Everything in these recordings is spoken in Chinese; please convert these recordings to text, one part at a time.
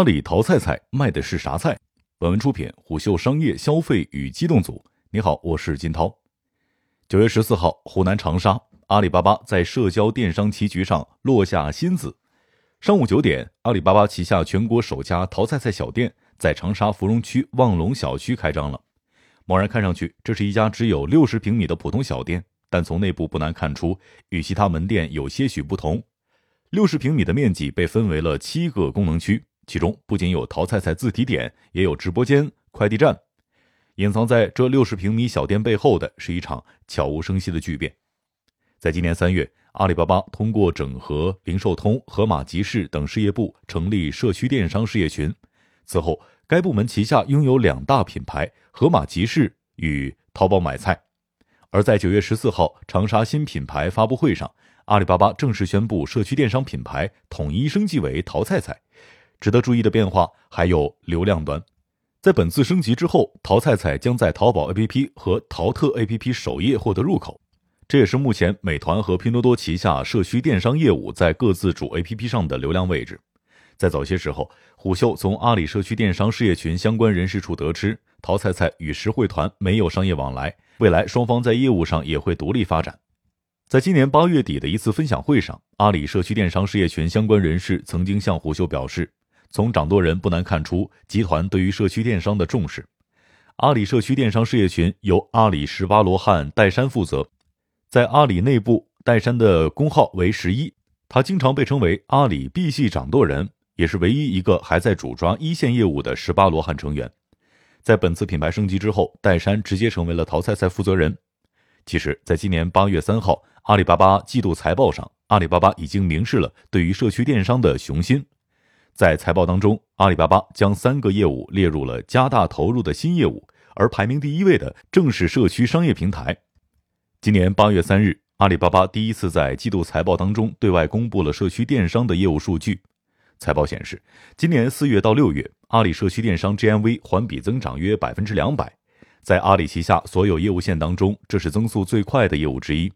阿里淘菜菜卖的是啥菜？本文出品虎嗅商业消费与机动组。你好，我是金涛。九月十四号，湖南长沙，阿里巴巴在社交电商棋局上落下新子。上午九点，阿里巴巴旗下全国首家淘菜菜小店在长沙芙蓉区望龙小区开张了。贸然看上去，这是一家只有六十平米的普通小店，但从内部不难看出，与其他门店有些许不同。六十平米的面积被分为了七个功能区。其中不仅有淘菜菜自提点，也有直播间、快递站。隐藏在这六十平米小店背后的是一场悄无声息的巨变。在今年三月，阿里巴巴通过整合零售通、盒马集市等事业部，成立社区电商事业群。此后，该部门旗下拥有两大品牌：盒马集市与淘宝买菜。而在九月十四号长沙新品牌发布会上，阿里巴巴正式宣布社区电商品牌统一升级为淘菜菜。值得注意的变化还有流量端，在本次升级之后，淘菜菜将在淘宝 APP 和淘特 APP 首页获得入口。这也是目前美团和拼多多旗下社区电商业务在各自主 APP 上的流量位置。在早些时候，虎嗅从阿里社区电商事业群相关人士处得知，淘菜菜与实惠团没有商业往来，未来双方在业务上也会独立发展。在今年八月底的一次分享会上，阿里社区电商事业群相关人士曾经向虎嗅表示。从掌舵人不难看出，集团对于社区电商的重视。阿里社区电商事业群由阿里十八罗汉戴珊负责，在阿里内部，戴珊的工号为十一，他经常被称为阿里 B 系掌舵人，也是唯一一个还在主抓一线业务的十八罗汉成员。在本次品牌升级之后，戴珊直接成为了淘菜菜负责人。其实，在今年八月三号，阿里巴巴季度财报上，阿里巴巴已经明示了对于社区电商的雄心。在财报当中，阿里巴巴将三个业务列入了加大投入的新业务，而排名第一位的正是社区商业平台。今年八月三日，阿里巴巴第一次在季度财报当中对外公布了社区电商的业务数据。财报显示，今年四月到六月，阿里社区电商 GMV 环比增长约百分之两百，在阿里旗下所有业务线当中，这是增速最快的业务之一。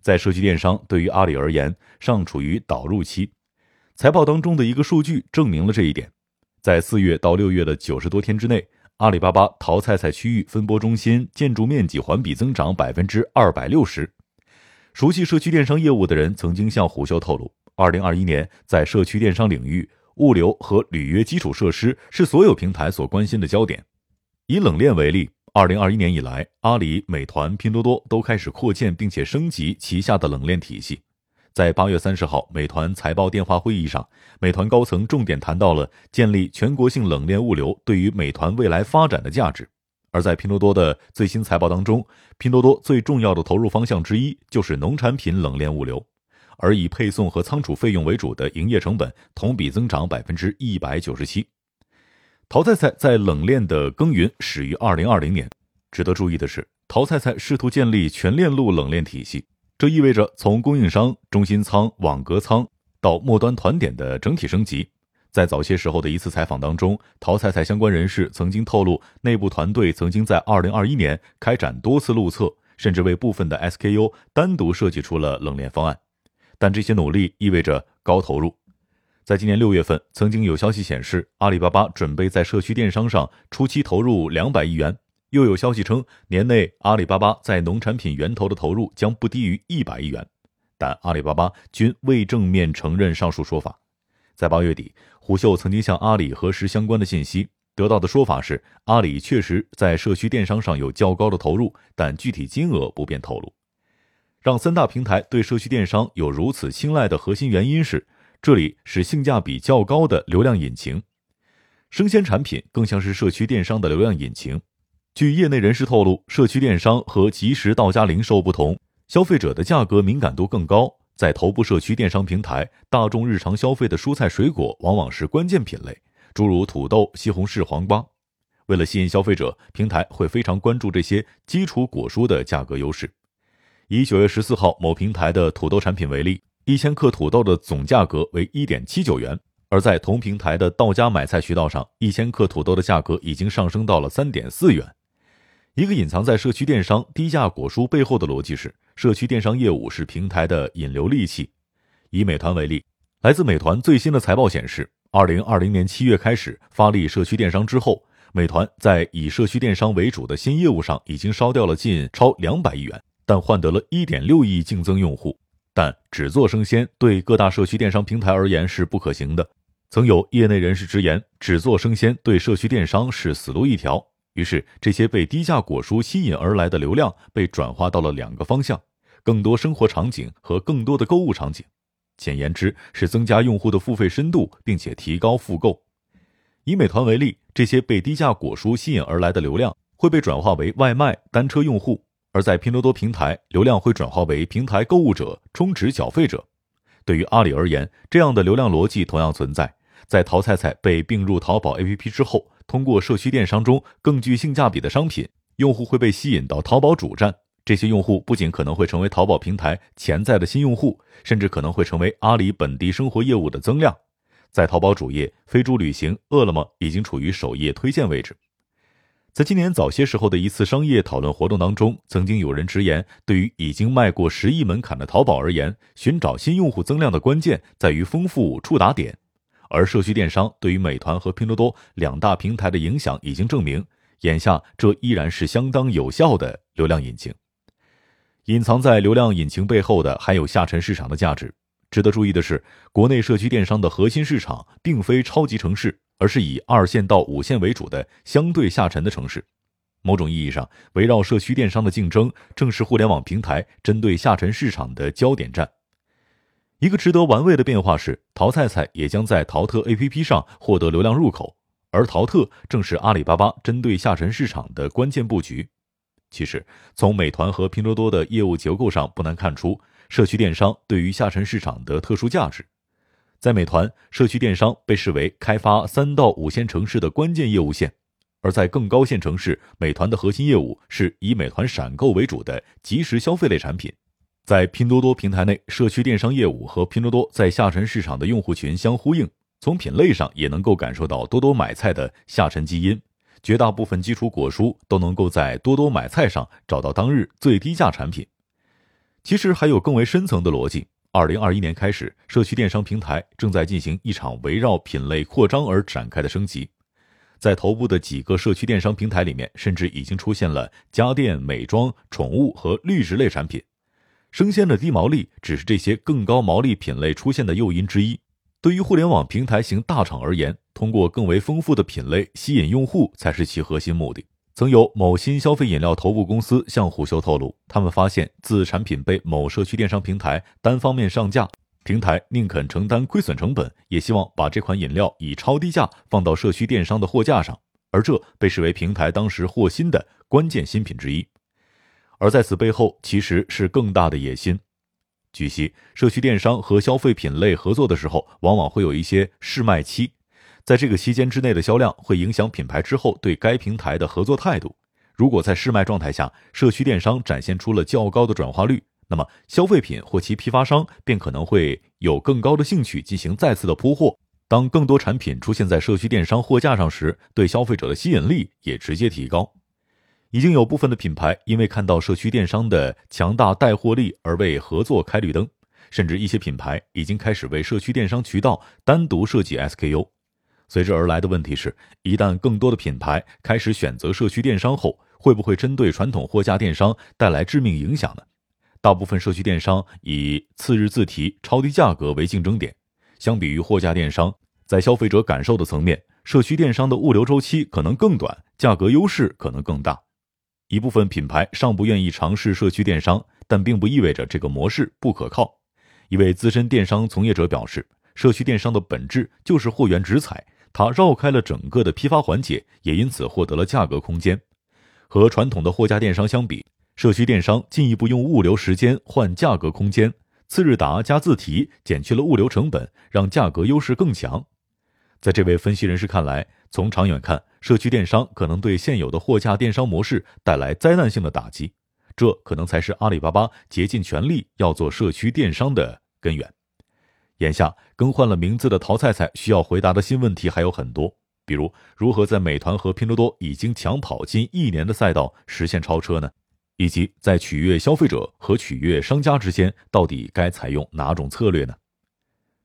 在社区电商对于阿里而言，尚处于导入期。财报当中的一个数据证明了这一点，在四月到六月的九十多天之内，阿里巴巴淘菜菜区域分拨中心建筑面积环比增长百分之二百六十。熟悉社区电商业务的人曾经向虎嗅透露，二零二一年在社区电商领域，物流和履约基础设施是所有平台所关心的焦点。以冷链为例，二零二一年以来，阿里、美团、拼多多都开始扩建并且升级旗下的冷链体系。在八月三十号，美团财报电话会议上，美团高层重点谈到了建立全国性冷链物流对于美团未来发展的价值。而在拼多多的最新财报当中，拼多多最重要的投入方向之一就是农产品冷链物流，而以配送和仓储费用为主的营业成本同比增长百分之一百九十七。淘菜菜在冷链的耕耘始于二零二零年，值得注意的是，淘菜菜试图建立全链路冷链体系。这意味着从供应商、中心仓、网格仓到末端团点的整体升级。在早些时候的一次采访当中，淘菜菜相关人士曾经透露，内部团队曾经在2021年开展多次路测，甚至为部分的 SKU 单独设计出了冷链方案。但这些努力意味着高投入。在今年六月份，曾经有消息显示，阿里巴巴准备在社区电商上初期投入两百亿元。又有消息称，年内阿里巴巴在农产品源头的投入将不低于一百亿元，但阿里巴巴均未正面承认上述说法。在八月底，虎嗅曾经向阿里核实相关的信息，得到的说法是，阿里确实在社区电商上有较高的投入，但具体金额不便透露。让三大平台对社区电商有如此青睐的核心原因是，这里是性价比较高的流量引擎，生鲜产品更像是社区电商的流量引擎。据业内人士透露，社区电商和即时到家零售不同，消费者的价格敏感度更高。在头部社区电商平台，大众日常消费的蔬菜水果往往是关键品类，诸如土豆、西红柿、黄瓜。为了吸引消费者，平台会非常关注这些基础果蔬的价格优势。以九月十四号某平台的土豆产品为例，一千克土豆的总价格为一点七九元。而在同平台的到家买菜渠道上，一千克土豆的价格已经上升到了三点四元。一个隐藏在社区电商低价果蔬背后的逻辑是，社区电商业务是平台的引流利器。以美团为例，来自美团最新的财报显示，二零二零年七月开始发力社区电商之后，美团在以社区电商为主的新业务上已经烧掉了近超两百亿元，但换得了一点六亿净增用户。但只做生鲜对各大社区电商平台而言是不可行的。曾有业内人士直言，只做生鲜对社区电商是死路一条。于是，这些被低价果蔬吸引而来的流量被转化到了两个方向：更多生活场景和更多的购物场景。简言之，是增加用户的付费深度，并且提高复购。以美团为例，这些被低价果蔬吸引而来的流量会被转化为外卖单车用户；而在拼多多平台，流量会转化为平台购物者、充值缴费者。对于阿里而言，这样的流量逻辑同样存在。在淘菜菜被并入淘宝 APP 之后，通过社区电商中更具性价比的商品，用户会被吸引到淘宝主站。这些用户不仅可能会成为淘宝平台潜在的新用户，甚至可能会成为阿里本地生活业务的增量。在淘宝主页，飞猪旅行、饿了么已经处于首页推荐位置。在今年早些时候的一次商业讨论活动当中，曾经有人直言，对于已经迈过十亿门槛的淘宝而言，寻找新用户增量的关键在于丰富触达点。而社区电商对于美团和拼多多两大平台的影响已经证明，眼下这依然是相当有效的流量引擎。隐藏在流量引擎背后的还有下沉市场的价值。值得注意的是，国内社区电商的核心市场并非超级城市，而是以二线到五线为主的相对下沉的城市。某种意义上，围绕社区电商的竞争，正是互联网平台针对下沉市场的焦点战。一个值得玩味的变化是，淘菜菜也将在淘特 APP 上获得流量入口，而淘特正是阿里巴巴针对下沉市场的关键布局。其实，从美团和拼多多的业务结构上，不难看出社区电商对于下沉市场的特殊价值。在美团，社区电商被视为开发三到五线城市的关键业务线；而在更高线城市，美团的核心业务是以美团闪购为主的即时消费类产品。在拼多多平台内，社区电商业务和拼多多在下沉市场的用户群相呼应，从品类上也能够感受到多多买菜的下沉基因。绝大部分基础果蔬都能够在多多买菜上找到当日最低价产品。其实还有更为深层的逻辑。二零二一年开始，社区电商平台正在进行一场围绕品类扩张而展开的升级。在头部的几个社区电商平台里面，甚至已经出现了家电、美妆、宠物和绿植类产品。生鲜的低毛利只是这些更高毛利品类出现的诱因之一。对于互联网平台型大厂而言，通过更为丰富的品类吸引用户才是其核心目的。曾有某新消费饮料头部公司向虎嗅透露，他们发现自产品被某社区电商平台单方面上架，平台宁肯承担亏损成本，也希望把这款饮料以超低价放到社区电商的货架上，而这被视为平台当时获新的关键新品之一。而在此背后，其实是更大的野心。据悉，社区电商和消费品类合作的时候，往往会有一些试卖期，在这个期间之内的销量会影响品牌之后对该平台的合作态度。如果在试卖状态下，社区电商展现出了较高的转化率，那么消费品或其批发商便可能会有更高的兴趣进行再次的铺货。当更多产品出现在社区电商货架上时，对消费者的吸引力也直接提高。已经有部分的品牌因为看到社区电商的强大带货力而为合作开绿灯，甚至一些品牌已经开始为社区电商渠道单独设计 SKU。随之而来的问题是，一旦更多的品牌开始选择社区电商后，会不会针对传统货架电商带来致命影响呢？大部分社区电商以次日自提、超低价格为竞争点，相比于货架电商，在消费者感受的层面，社区电商的物流周期可能更短，价格优势可能更大。一部分品牌尚不愿意尝试社区电商，但并不意味着这个模式不可靠。一位资深电商从业者表示，社区电商的本质就是货源直采，它绕开了整个的批发环节，也因此获得了价格空间。和传统的货架电商相比，社区电商进一步用物流时间换价格空间，次日达加自提减去了物流成本，让价格优势更强。在这位分析人士看来，从长远看，社区电商可能对现有的货架电商模式带来灾难性的打击，这可能才是阿里巴巴竭尽全力要做社区电商的根源。眼下更换了名字的淘菜菜需要回答的新问题还有很多，比如如何在美团和拼多多已经抢跑近一年的赛道实现超车呢？以及在取悦消费者和取悦商家之间，到底该采用哪种策略呢？